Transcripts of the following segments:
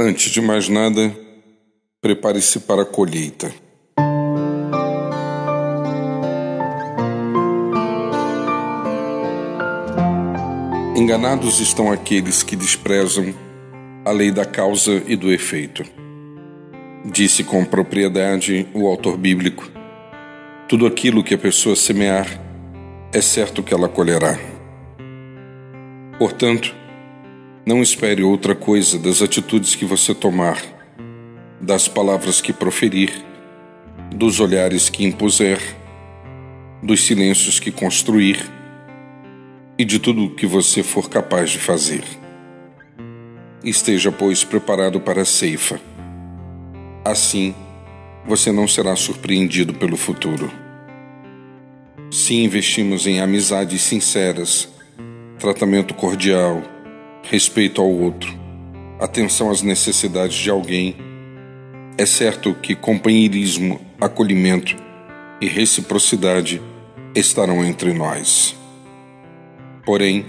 Antes de mais nada, prepare-se para a colheita. Enganados estão aqueles que desprezam a lei da causa e do efeito. Disse com propriedade o autor bíblico: tudo aquilo que a pessoa semear, é certo que ela colherá. Portanto, não espere outra coisa das atitudes que você tomar, das palavras que proferir, dos olhares que impuser, dos silêncios que construir e de tudo o que você for capaz de fazer. Esteja, pois, preparado para a ceifa. Assim, você não será surpreendido pelo futuro. Se investimos em amizades sinceras, tratamento cordial, respeito ao outro, atenção às necessidades de alguém, é certo que companheirismo, acolhimento e reciprocidade estarão entre nós. Porém,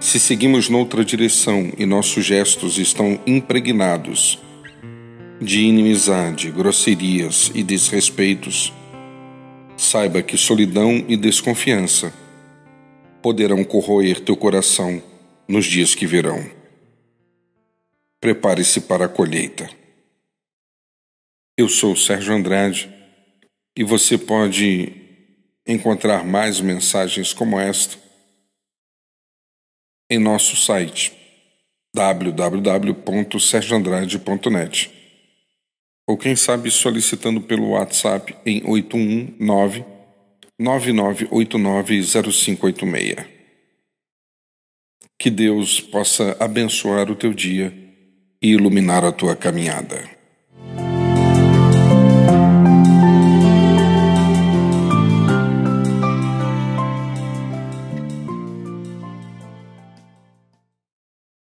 se seguimos noutra direção e nossos gestos estão impregnados de inimizade, grosserias e desrespeitos, saiba que solidão e desconfiança poderão corroer teu coração nos dias que virão. Prepare-se para a colheita. Eu sou Sérgio Andrade e você pode encontrar mais mensagens como esta em nosso site www.sergioandrade.net ou quem sabe solicitando pelo WhatsApp em 819 99890586. Que Deus possa abençoar o teu dia e iluminar a tua caminhada.